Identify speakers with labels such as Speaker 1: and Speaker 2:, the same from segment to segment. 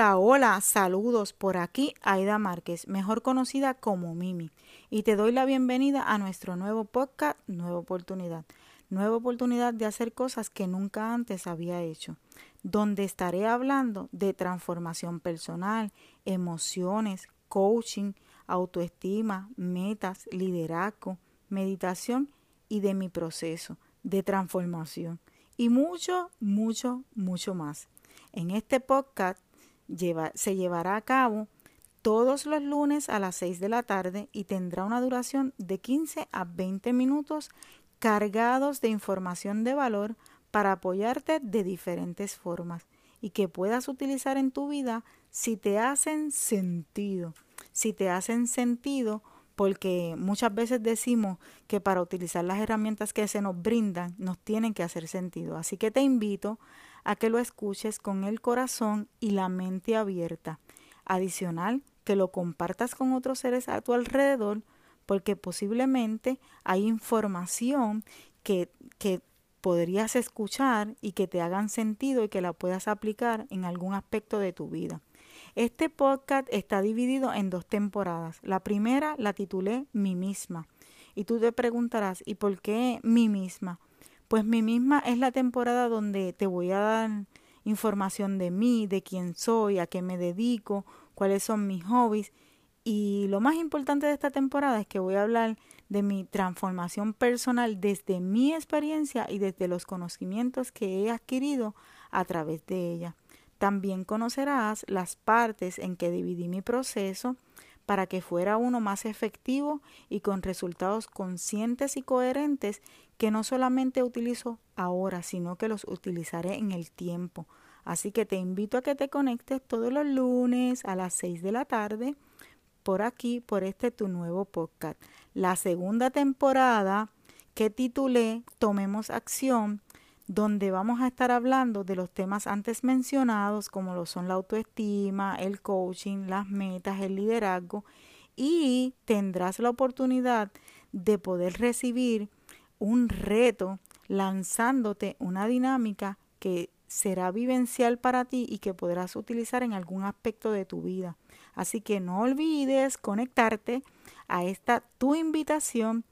Speaker 1: Hola, hola, saludos por aquí, Aida Márquez, mejor conocida como Mimi, y te doy la bienvenida a nuestro nuevo podcast, Nueva Oportunidad. Nueva oportunidad de hacer cosas que nunca antes había hecho, donde estaré hablando de transformación personal, emociones, coaching, autoestima, metas, liderazgo, meditación y de mi proceso de transformación y mucho, mucho, mucho más. En este podcast se llevará a cabo todos los lunes a las 6 de la tarde y tendrá una duración de 15 a 20 minutos cargados de información de valor para apoyarte de diferentes formas y que puedas utilizar en tu vida si te hacen sentido. Si te hacen sentido porque muchas veces decimos que para utilizar las herramientas que se nos brindan nos tienen que hacer sentido. Así que te invito a que lo escuches con el corazón y la mente abierta. Adicional, que lo compartas con otros seres a tu alrededor porque posiblemente hay información que, que podrías escuchar y que te hagan sentido y que la puedas aplicar en algún aspecto de tu vida. Este podcast está dividido en dos temporadas. La primera la titulé Mi misma. Y tú te preguntarás, ¿y por qué mi misma? Pues mi misma es la temporada donde te voy a dar información de mí, de quién soy, a qué me dedico, cuáles son mis hobbies. Y lo más importante de esta temporada es que voy a hablar de mi transformación personal desde mi experiencia y desde los conocimientos que he adquirido a través de ella. También conocerás las partes en que dividí mi proceso para que fuera uno más efectivo y con resultados conscientes y coherentes que no solamente utilizo ahora, sino que los utilizaré en el tiempo. Así que te invito a que te conectes todos los lunes a las 6 de la tarde por aquí, por este tu nuevo podcast. La segunda temporada que titulé Tomemos acción donde vamos a estar hablando de los temas antes mencionados, como lo son la autoestima, el coaching, las metas, el liderazgo, y tendrás la oportunidad de poder recibir un reto lanzándote una dinámica que será vivencial para ti y que podrás utilizar en algún aspecto de tu vida. Así que no olvides conectarte a esta tu invitación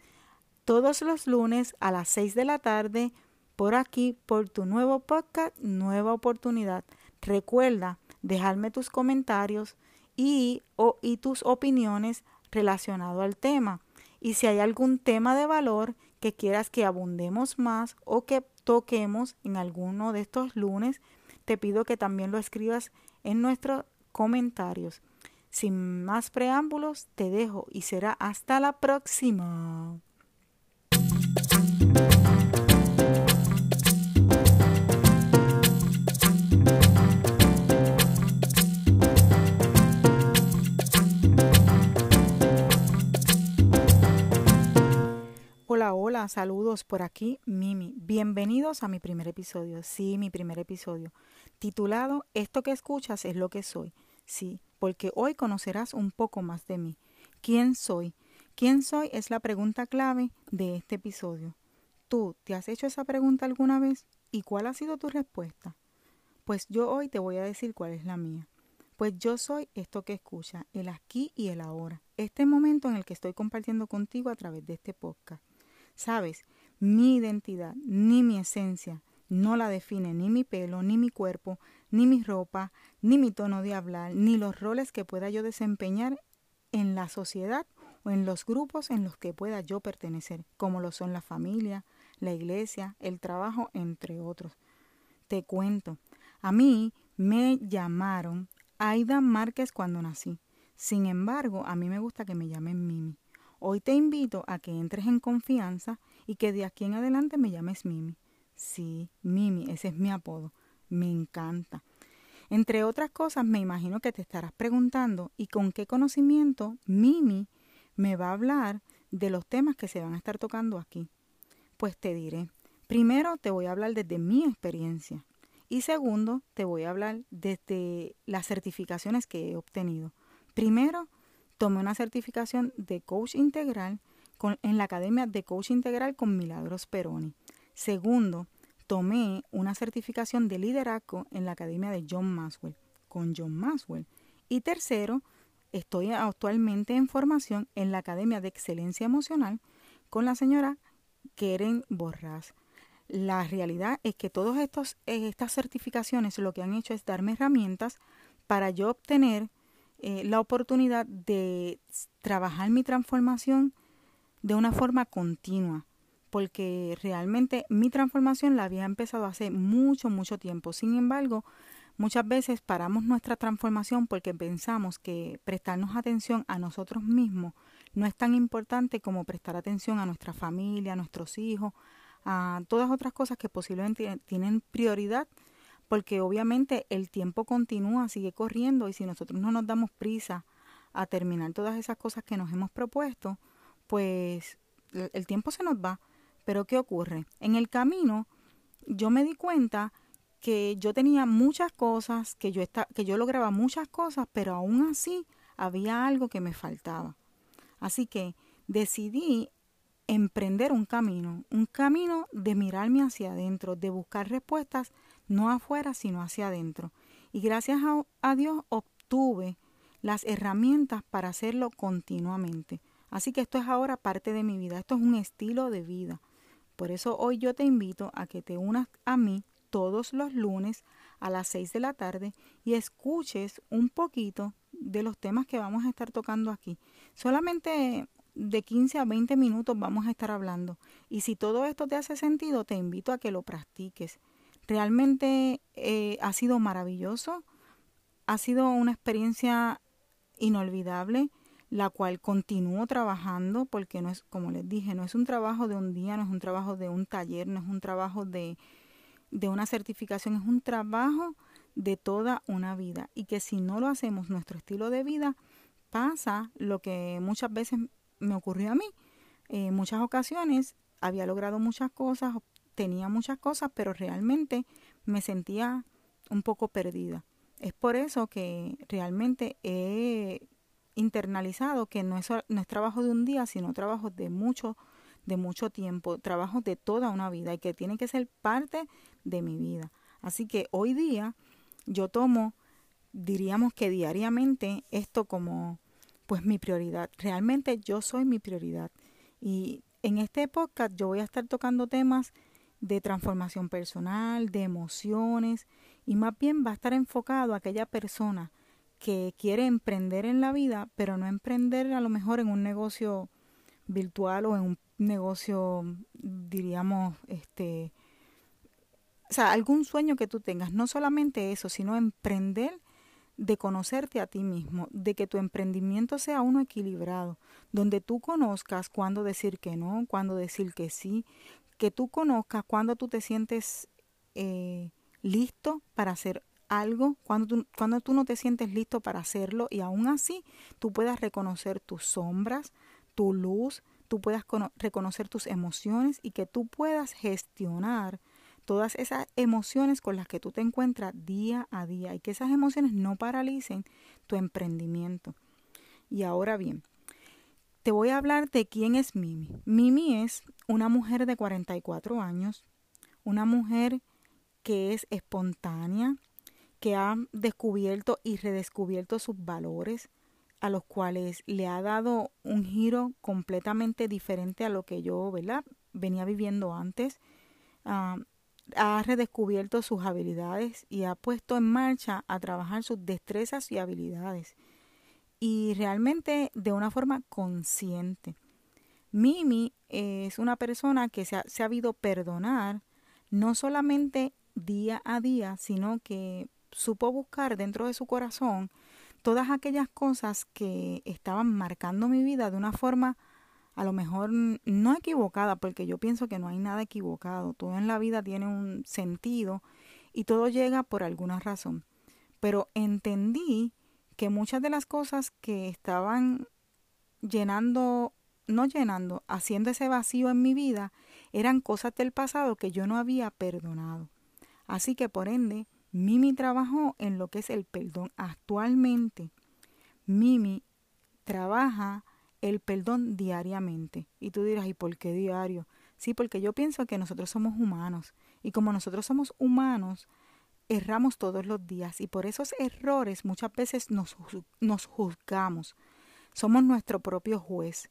Speaker 1: todos los lunes a las 6 de la tarde por aquí, por tu nuevo podcast, nueva oportunidad. Recuerda dejarme tus comentarios y, y tus opiniones relacionado al tema. Y si hay algún tema de valor que quieras que abundemos más o que toquemos en alguno de estos lunes, te pido que también lo escribas en nuestros comentarios. Sin más preámbulos, te dejo y será hasta la próxima. Saludos por aquí, Mimi. Bienvenidos a mi primer episodio. Sí, mi primer episodio. Titulado Esto que escuchas es lo que soy. Sí, porque hoy conocerás un poco más de mí. ¿Quién soy? ¿Quién soy? Es la pregunta clave de este episodio. ¿Tú te has hecho esa pregunta alguna vez? ¿Y cuál ha sido tu respuesta? Pues yo hoy te voy a decir cuál es la mía. Pues yo soy esto que escucha, el aquí y el ahora, este momento en el que estoy compartiendo contigo a través de este podcast. Sabes, mi identidad ni mi esencia no la define ni mi pelo, ni mi cuerpo, ni mi ropa, ni mi tono de hablar, ni los roles que pueda yo desempeñar en la sociedad o en los grupos en los que pueda yo pertenecer, como lo son la familia, la iglesia, el trabajo, entre otros. Te cuento, a mí me llamaron Aida Márquez cuando nací. Sin embargo, a mí me gusta que me llamen Mimi. Hoy te invito a que entres en confianza y que de aquí en adelante me llames Mimi. Sí, Mimi, ese es mi apodo. Me encanta. Entre otras cosas, me imagino que te estarás preguntando ¿y con qué conocimiento Mimi me va a hablar de los temas que se van a estar tocando aquí? Pues te diré. Primero te voy a hablar desde mi experiencia y segundo te voy a hablar desde las certificaciones que he obtenido. Primero, tomé una certificación de coach integral en la Academia de Coach Integral con Milagros Peroni. Segundo, tomé una certificación de liderazgo en la Academia de John Maxwell con John Maxwell. Y tercero, estoy actualmente en formación en la Academia de Excelencia Emocional con la señora Keren Borras. La realidad es que todas estas certificaciones lo que han hecho es darme herramientas para yo obtener eh, la oportunidad de trabajar mi transformación de una forma continua, porque realmente mi transformación la había empezado hace mucho, mucho tiempo. Sin embargo, muchas veces paramos nuestra transformación porque pensamos que prestarnos atención a nosotros mismos no es tan importante como prestar atención a nuestra familia, a nuestros hijos, a todas otras cosas que posiblemente tienen prioridad porque obviamente el tiempo continúa, sigue corriendo y si nosotros no nos damos prisa a terminar todas esas cosas que nos hemos propuesto, pues el tiempo se nos va. Pero ¿qué ocurre? En el camino yo me di cuenta que yo tenía muchas cosas, que yo, que yo lograba muchas cosas, pero aún así había algo que me faltaba. Así que decidí emprender un camino, un camino de mirarme hacia adentro, de buscar respuestas no afuera, sino hacia adentro. Y gracias a, Dios obtuve las herramientas para hacerlo continuamente. Así que esto es ahora parte de mi vida, esto es un estilo de vida. Por eso hoy yo te invito a que te unas a mí todos los lunes a las 6 de la tarde y escuches un poquito de los temas que vamos a estar tocando aquí. Solamente de 15 a 20 minutos vamos a estar hablando. Y si todo esto te hace sentido, te invito a que lo practiques. Realmente eh, ha sido maravilloso, ha sido una experiencia inolvidable, la cual continúo trabajando porque no es, como les dije, no es un trabajo de un día, no es un trabajo de un taller, no es un trabajo de, de una certificación, es un trabajo de toda una vida y que si no lo hacemos nuestro estilo de vida, pasa lo que muchas veces me ocurrió a mí. En muchas ocasiones había logrado muchas cosas, tenía muchas cosas, pero realmente me sentía un poco perdida. Es por eso que realmente he internalizado que no es, trabajo de un día, sino trabajo de mucho, de mucho tiempo, trabajo de toda una vida y que tiene que ser parte de mi vida. Así que hoy día yo tomo, diríamos que diariamente, esto como pues mi prioridad. Realmente yo soy mi prioridad. Y en este podcast yo voy a estar tocando temas de transformación personal, de emociones, y más bien va a estar enfocado a aquella persona que quiere emprender en la vida, pero no emprender a lo mejor en un negocio virtual o en un negocio, diríamos, este, o sea, algún sueño que tú tengas, no solamente eso, sino emprender de conocerte a ti mismo, de que tu emprendimiento sea uno equilibrado, donde tú conozcas cuándo decir que no, cuándo decir que sí, que tú conozcas cuando tú te sientes eh, listo para hacer algo, cuando tú, cuando tú no te sientes listo para hacerlo y aún así tú puedas reconocer tus sombras, tu luz, tú puedas reconocer tus emociones y que tú puedas gestionar todas esas emociones con las que tú te encuentras día a día y que esas emociones no paralicen tu emprendimiento. Y ahora bien, te voy a hablar de quién es Mimi. Mimi es una mujer de 44 años, una mujer que es espontánea, que ha descubierto y redescubierto sus valores, a los cuales le ha dado un giro completamente diferente a lo que yo venía viviendo antes. Ah, ha redescubierto sus habilidades y ha puesto en marcha a trabajar sus destrezas y habilidades y realmente de una forma consciente. Mimi es una persona que se ha sabido perdonar no solamente día a día, sino que supo buscar dentro de su corazón todas aquellas cosas que estaban marcando mi vida de una forma a lo mejor no equivocada, porque yo pienso que no hay nada equivocado, todo en la vida tiene un sentido y todo llega por alguna razón. Pero entendí que muchas de las cosas que estaban llenando, no llenando, haciendo ese vacío en mi vida, eran cosas del pasado que yo no había perdonado. Así que por ende, Mimi trabajó en lo que es el perdón. Actualmente, Mimi trabaja el perdón diariamente. Y tú dirás, ¿y por qué diario? Sí, porque yo pienso que nosotros somos humanos. Y como nosotros somos humanos, erramos todos los días y por esos errores muchas veces nos, nos juzgamos. Somos nuestro propio juez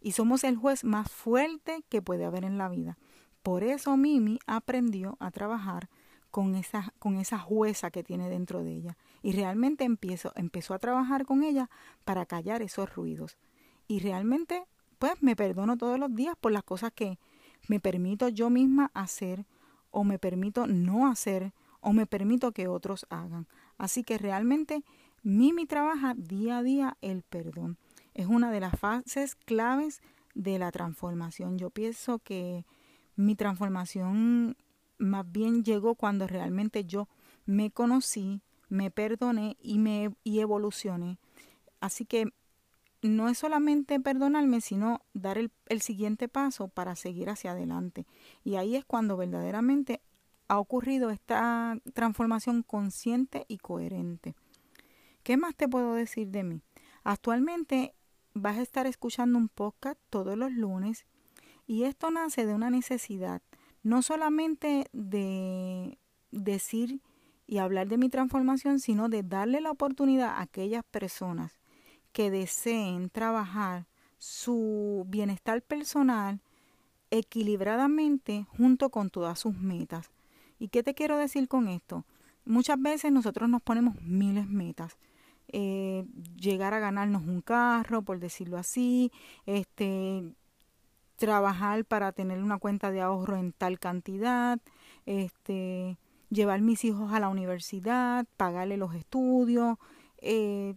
Speaker 1: y somos el juez más fuerte que puede haber en la vida. Por eso Mimi aprendió a trabajar con esa, con esa jueza que tiene dentro de ella. Y realmente empiezo, empezó a trabajar con ella para callar esos ruidos. Y realmente, pues me perdono todos los días por las cosas que me permito yo misma hacer o me permito no hacer o me permito que otros hagan. Así que realmente Mimi trabaja día a día el perdón. Es una de las fases claves de la transformación. Yo pienso que mi transformación más bien llegó cuando realmente yo me conocí, me perdoné y me y evolucioné. Así que no es solamente perdonarme, sino dar el, el, siguiente paso para seguir hacia adelante. Y ahí es cuando verdaderamente ha ocurrido esta transformación consciente y coherente. ¿Qué más te puedo decir de mí? Actualmente vas a estar escuchando un podcast todos los lunes y esto nace de una necesidad, no solamente de decir y hablar de mi transformación, sino de darle la oportunidad a aquellas personas que deseen trabajar su bienestar personal equilibradamente junto con todas sus metas. ¿Y qué te quiero decir con esto? Muchas veces nosotros nos ponemos miles metas. Eh, llegar a ganarnos un carro, por decirlo así, este, trabajar para tener una cuenta de ahorro en tal cantidad, este, llevar mis hijos a la universidad, pagarle los estudios, eh,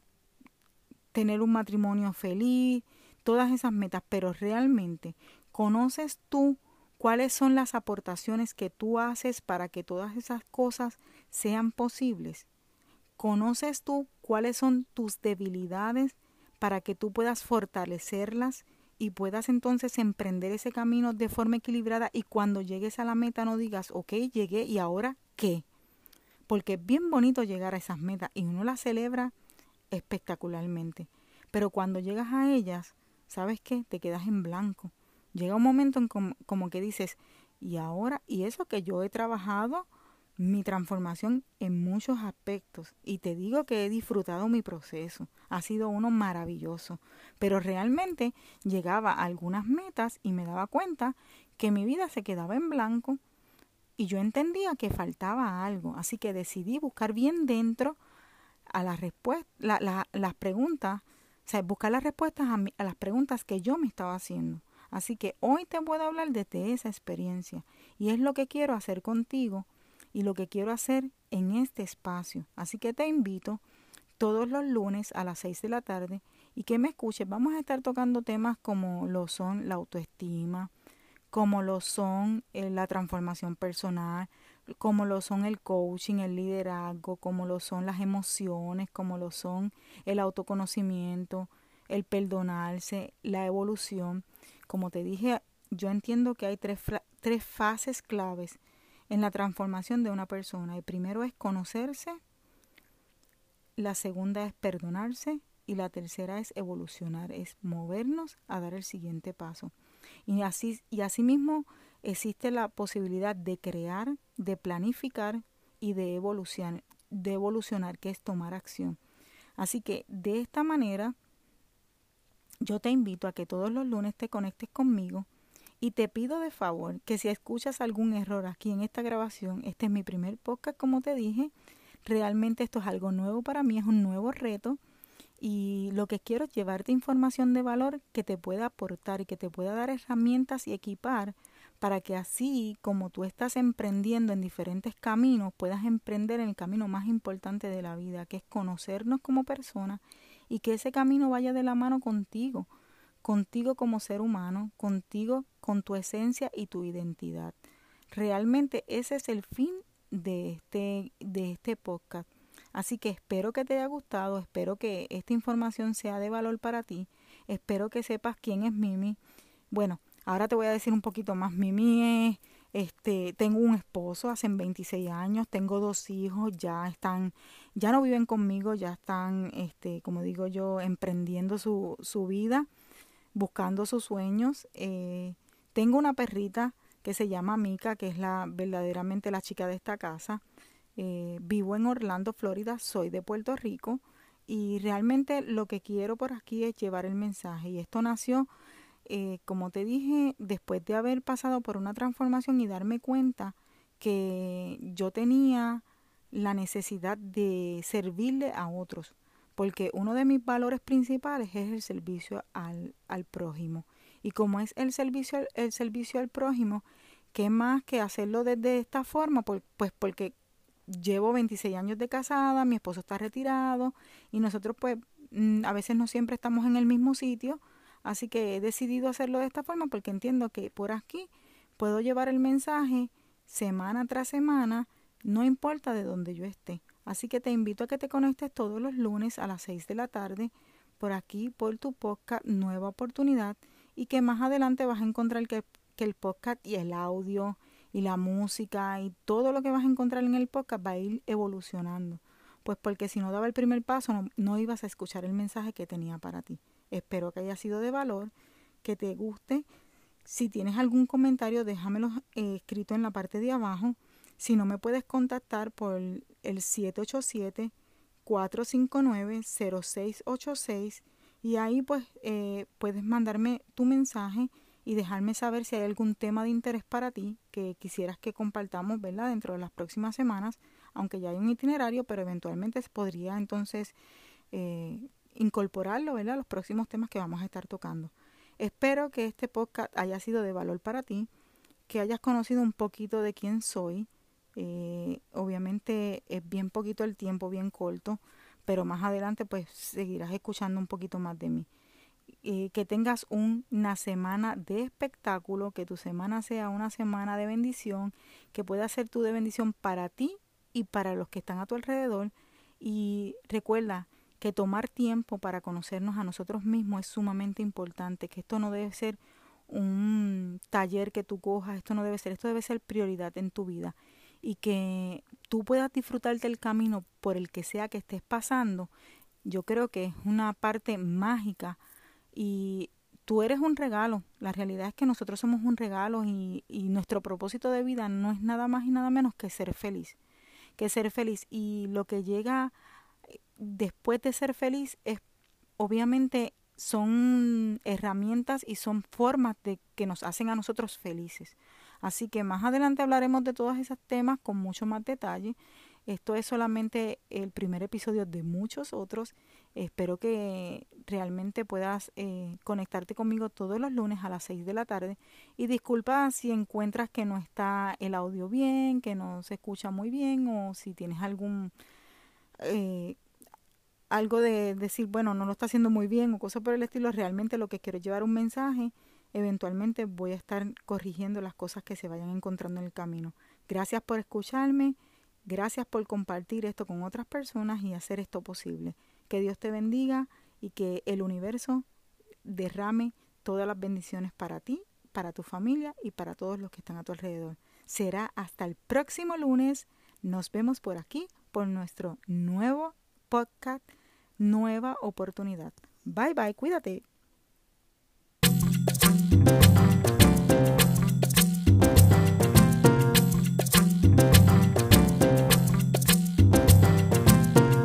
Speaker 1: tener un matrimonio feliz, todas esas metas, pero realmente conoces tú cuáles son las aportaciones que tú haces para que todas esas cosas sean posibles. ¿Conoces tú cuáles son tus debilidades para que tú puedas fortalecerlas y puedas entonces emprender ese camino de forma equilibrada y cuando llegues a la meta no digas, ok, llegué y ahora qué? Porque es bien bonito llegar a esas metas y uno las celebra espectacularmente. Pero cuando llegas a ellas, ¿sabes qué? Te quedas en blanco Llega un momento en como, que dices, y ahora, y eso que yo he trabajado mi transformación en muchos aspectos y te digo que he disfrutado mi proceso, ha sido uno maravilloso, pero realmente llegaba a algunas metas y me daba cuenta que mi vida se quedaba en blanco y yo entendía que faltaba algo, así que decidí buscar bien dentro a las respuestas, las preguntas, buscar las respuestas a, a las preguntas que yo me estaba haciendo. Así que hoy te puedo hablar desde esa experiencia y es lo que quiero hacer contigo y lo que quiero hacer en este espacio. Así que te invito todos los lunes a las 6 de la tarde y que me escuches. Vamos a estar tocando temas como lo son la autoestima, como lo son eh, la transformación personal, como lo son el coaching, el liderazgo, como lo son las emociones, como lo son el autoconocimiento, el perdonarse, la evolución. Como te dije, yo entiendo que hay tres, tres fases claves en la transformación de una persona. El primero es conocerse, la segunda es perdonarse y la tercera es evolucionar, es movernos a dar el siguiente paso. Y así y asimismo existe la posibilidad de crear, de planificar y de evolucionar, de evolucionar, que es tomar acción. Así que de esta manera yo te invito a que todos los lunes te conectes conmigo y te pido de favor que si escuchas algún error aquí en esta grabación, este es mi primer podcast como te dije, realmente esto es algo nuevo para mí, es un nuevo reto y lo que quiero es llevarte información de valor que te pueda aportar y que te pueda dar herramientas y equipar para que así como tú estás emprendiendo en diferentes caminos, puedas emprender en el camino más importante de la vida, que es conocernos como personas y que ese camino vaya de la mano contigo, contigo como ser humano, contigo con tu esencia y tu identidad. Realmente ese es el fin de este, de este podcast. Así que espero que te haya gustado, espero que esta información sea de valor para ti, espero que sepas quién es Mimi. Bueno, ahora te voy a decir un poquito más. Mimi es este, tengo un esposo hace 26 años, tengo dos hijos, ya están, ya no viven conmigo, ya están, este, como digo yo, emprendiendo su, su vida, buscando sus sueños. Eh, tengo una perrita que se llama Mika, que es la verdaderamente la chica de esta casa. Eh, vivo en Orlando, Florida, soy de Puerto Rico y realmente lo que quiero por aquí es llevar el mensaje. Y esto nació, eh, como te dije, después de haber pasado por una transformación y darme cuenta que yo tenía la necesidad de servirle a otros, porque uno de mis valores principales es el servicio al, al prójimo. Y como es el servicio, el servicio al prójimo, ¿qué más que hacerlo desde esta forma? Pues, porque llevo 26 años de casada, mi esposo está retirado y nosotros pues mm, a veces no siempre estamos en el mismo sitio, así que he decidido hacerlo de esta forma porque entiendo que por aquí puedo llevar el mensaje semana tras semana, no importa de dónde yo esté. Así que te invito a que te conectes todos los lunes a las 6 de la tarde por aquí, por tu podcast Nueva Oportunidad y que más adelante vas a encontrar que, el podcast y el audio y la música y todo lo que vas a encontrar en el podcast va a ir evolucionando. Pues porque si no daba el primer paso no ibas a escuchar el mensaje que tenía para ti. Espero que haya sido de valor, que te guste. Si tienes algún comentario, déjamelo eh, escrito en la parte de abajo. Si no me puedes contactar por el 787 459 0686 y ahí pues eh, puedes mandarme tu mensaje y dejarme saber si hay algún tema de interés para ti que quisieras que compartamos, ¿verdad? Dentro de las próximas semanas, aunque ya hay un itinerario, pero eventualmente podría entonces eh, incorporarlo, ¿verdad? Los próximos temas que vamos a estar tocando. Espero que este podcast haya sido de valor para ti, que hayas conocido un poquito de quién soy. Eh, obviamente es bien poquito el tiempo, bien corto, pero más adelante pues seguirás escuchando un poquito más de mí. Que tengas una semana de espectáculo, que tu semana sea una semana de bendición, que pueda ser tú de bendición para ti y para los que están a tu alrededor. Y recuerda que tomar tiempo para conocernos a nosotros mismos es sumamente importante, que esto no debe ser un taller que tú cojas, esto no debe ser, esto debe ser prioridad en tu vida y que tú puedas disfrutar del camino por el que sea que estés pasando, yo creo que es una parte mágica y tú eres un regalo. La realidad es que nosotros somos un regalo y, y nuestro propósito de vida no es nada más y nada menos que ser feliz. Que ser feliz. Y lo que llega después de ser feliz es obviamente son herramientas y son formas de que nos hacen a nosotros felices. Así que más adelante hablaremos de todos esos temas con mucho más detalle. Esto es solamente el primer episodio de muchos otros Espero que realmente puedas eh, conectarte conmigo todos los lunes a las 6 de la tarde. Y disculpa si encuentras que no está el audio bien, que no se escucha muy bien o si tienes algún... Eh, algo de decir, bueno, no lo está haciendo muy bien o cosas por el estilo, realmente lo que quiero es llevar un mensaje, eventualmente voy a estar corrigiendo las cosas que se vayan encontrando en el camino. Gracias por escucharme, gracias por compartir esto con otras personas y hacer esto posible. Que Dios te bendiga y que el universo derrame todas las bendiciones para ti, para tu familia y para todos los que están a tu alrededor. Será hasta el próximo lunes. Nos vemos por aquí por nuestro nuevo podcast, Nueva Oportunidad. Bye bye, cuídate.